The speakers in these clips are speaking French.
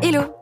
Hello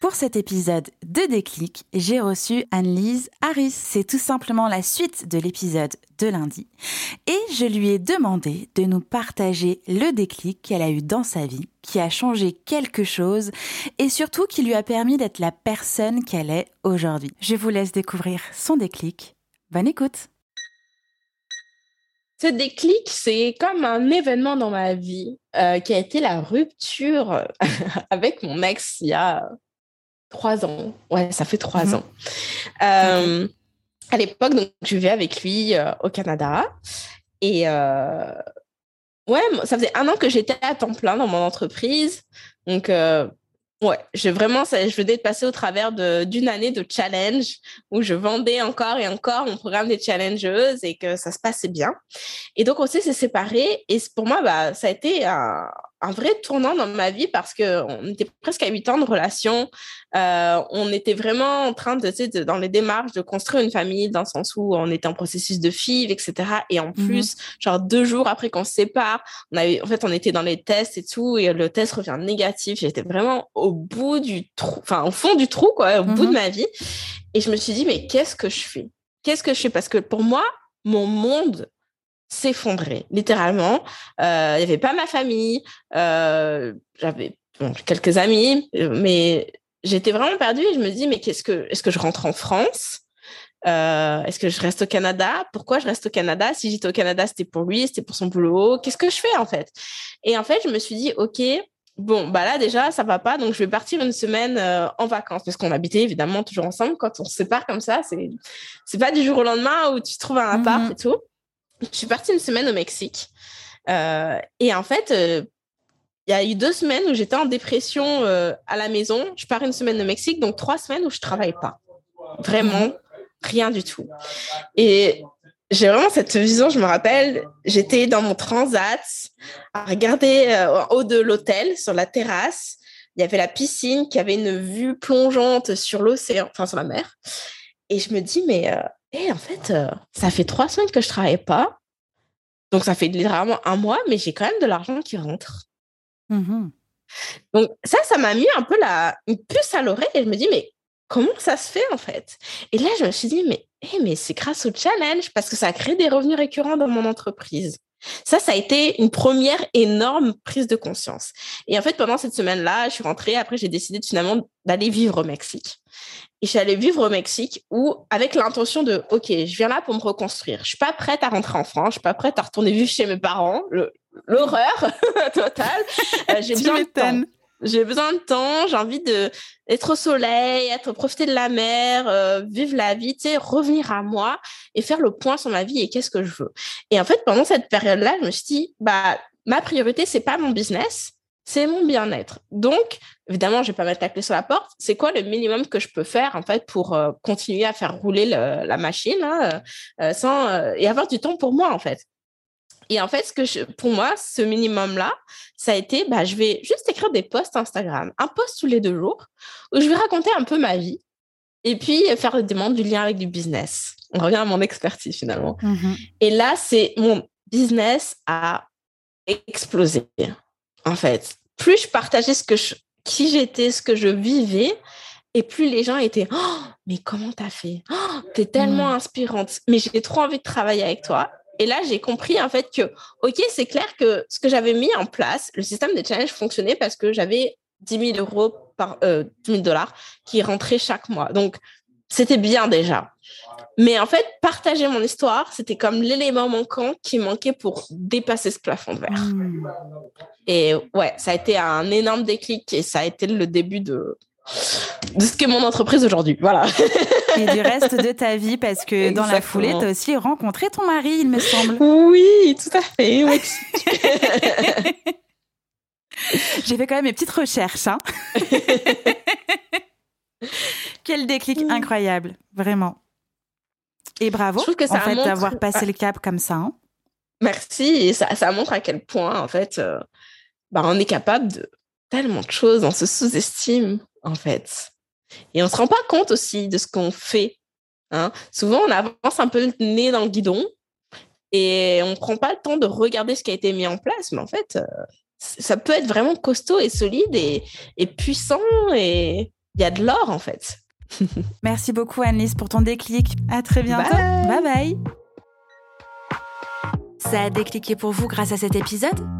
pour cet épisode de Déclic, j'ai reçu Anne-Lise Harris. C'est tout simplement la suite de l'épisode de lundi. Et je lui ai demandé de nous partager le déclic qu'elle a eu dans sa vie, qui a changé quelque chose et surtout qui lui a permis d'être la personne qu'elle est aujourd'hui. Je vous laisse découvrir son déclic. Bonne écoute ce déclic, c'est comme un événement dans ma vie euh, qui a été la rupture avec mon ex il y a trois ans. Ouais, ça fait trois mhm. ans. Euh, à l'époque, donc, je vivais avec lui euh, au Canada. Et euh, ouais, ça faisait un an que j'étais à temps plein dans mon entreprise. Donc, ouais, je vraiment, ça, je venais de passer au travers d'une année de challenge où je vendais encore et encore mon programme des challengeuses et que ça se passait bien. Et donc, on s'est séparés. Et pour moi, bah, ça a été un, un vrai tournant dans ma vie parce qu'on était presque à huit ans de relation. Euh, on était vraiment en train de, tu sais, dans les démarches de construire une famille, dans le sens où on était en processus de FIV, etc. Et en mmh plus, genre deux jours après qu'on se sépare, on avait, en fait, on était dans les tests et tout, et le test revient négatif. J'étais vraiment au bout du trou, enfin, au fond du trou, quoi, au bout de mmh ma vie. Et je me suis dit, mais qu'est-ce que je fais? Qu'est-ce que je fais? Parce que pour moi, mon monde s'effondrer, littéralement. Euh, il n'y avait pas ma famille, euh, j'avais quelques amis, mais j'étais vraiment perdue et je me dis, mais qu'est-ce que, est-ce que je rentre en France? Euh, Est-ce que je reste au Canada? Pourquoi je reste au Canada? Si j'étais au Canada, c'était pour lui, c'était pour son boulot. Qu'est-ce que je fais en fait? Et en fait, je me suis dit, ok, bon, bah là déjà, ça va pas, donc je vais partir une semaine en vacances. Parce qu'on habitait évidemment toujours ensemble. Quand on se sépare comme ça, c'est c'est pas du jour au lendemain où tu trouves un appart mmh et tout je suis partie une semaine au Mexique. Euh, et en fait, euh, il y a eu deux semaines où j'étais en dépression euh, à la maison. Je pars une semaine au Mexique, donc trois semaines où je travaille pas. Vraiment, rien du tout. Et j'ai vraiment cette vision, je me rappelle, j'étais dans mon transat à regarder en haut de l'hôtel, sur la terrasse. Il y avait la piscine qui avait une vue plongeante sur l'océan, enfin sur la mer. Et je me dis, mais et en fait, euh, ça fait trois semaines que je travaille pas. Donc, ça fait littéralement un mois, mais j'ai quand même de l'argent qui rentre. Mmh Donc, ça, ça m'a mis un peu la, une puce à l'oreille et je me dis, mais comment ça se fait en fait? Et là, je me suis dit, mais, hey, mais c'est grâce au challenge parce que ça a créé des revenus récurrents dans mon entreprise. Ça, ça a été une première énorme prise de conscience. Et en fait, pendant cette semaine-là, je suis rentrée. Après, j'ai décidé finalement d'aller vivre au Mexique. Et allée vivre au Mexique où, avec l'intention de, OK, je viens là pour me reconstruire. Je suis pas prête à rentrer en France. Je suis pas prête à retourner vivre chez mes parents. L'horreur totale. Euh, j'ai besoin de temps. J'ai besoin de temps. J'ai envie de être au soleil, être profiter de la mer, euh, vivre la vie, tu sais, revenir à moi et faire le point sur ma vie et qu'est-ce que je veux. Et en fait, pendant cette période-là, je me suis dit, bah, ma priorité, c'est pas mon business c'est mon bien-être. Donc, évidemment, je vais pas mettre la clé sur la porte. C'est quoi le minimum que je peux faire en fait pour euh, continuer à faire rouler la machine hein, euh, sans et avoir du temps pour moi en fait? Et en fait, ce que je, pour moi, ce minimum-là, ça a été, bah, je vais juste écrire des posts Instagram, un post tous les deux jours, où je vais raconter un peu ma vie, et puis faire des demandes du lien avec du business. On revient à mon expertise finalement. Mmh et là, c'est mon business a explosé, en fait plus je partageais ce que je, qui j'étais, ce que je vivais, et plus les gens étaient oh, mais comment t'as fait? Oh, T'es tellement mmh. inspirante, mais j'ai trop envie de travailler avec toi. Et là, j'ai compris en fait que, ok, c'est clair que ce que j'avais mis en place, le système des challenges fonctionnait parce que j'avais 10 000 euros par 10 000 dollars qui rentraient chaque mois. Donc, c'était bien déjà. Mais en fait, partager mon histoire, c'était comme l'élément manquant qui manquait pour dépasser ce plafond de verre. Hmm. Et ouais, ça a été un énorme déclic et ça a été le début de, de ce qu'est mon entreprise aujourd'hui. Voilà. et du reste de ta vie, parce que dans la foulée, tu as aussi rencontré ton mari, il me semble. Oui, tout à fait. Oui. J'ai fait quand même mes petites recherches. Hein. Quel déclic incroyable, vraiment. Et bravo, que ça en fait, d'avoir passé le cap comme ça. Hein. Merci, et ça, ça, montre à quel point, en fait, euh, bah, on est capable de tellement de choses, on se sous-estime, en fait. Et on se rend pas compte aussi de ce qu'on fait. Hein. Souvent, on avance un peu le nez dans le guidon et on prend pas le temps de regarder ce qui a été mis en place. Mais en fait, euh, ça peut être vraiment costaud et solide et, et puissant et il y a de l'or en fait. Merci beaucoup Annelise pour ton déclic. À très bientôt. bye. bye. Ça a décliqué pour vous grâce à cet épisode?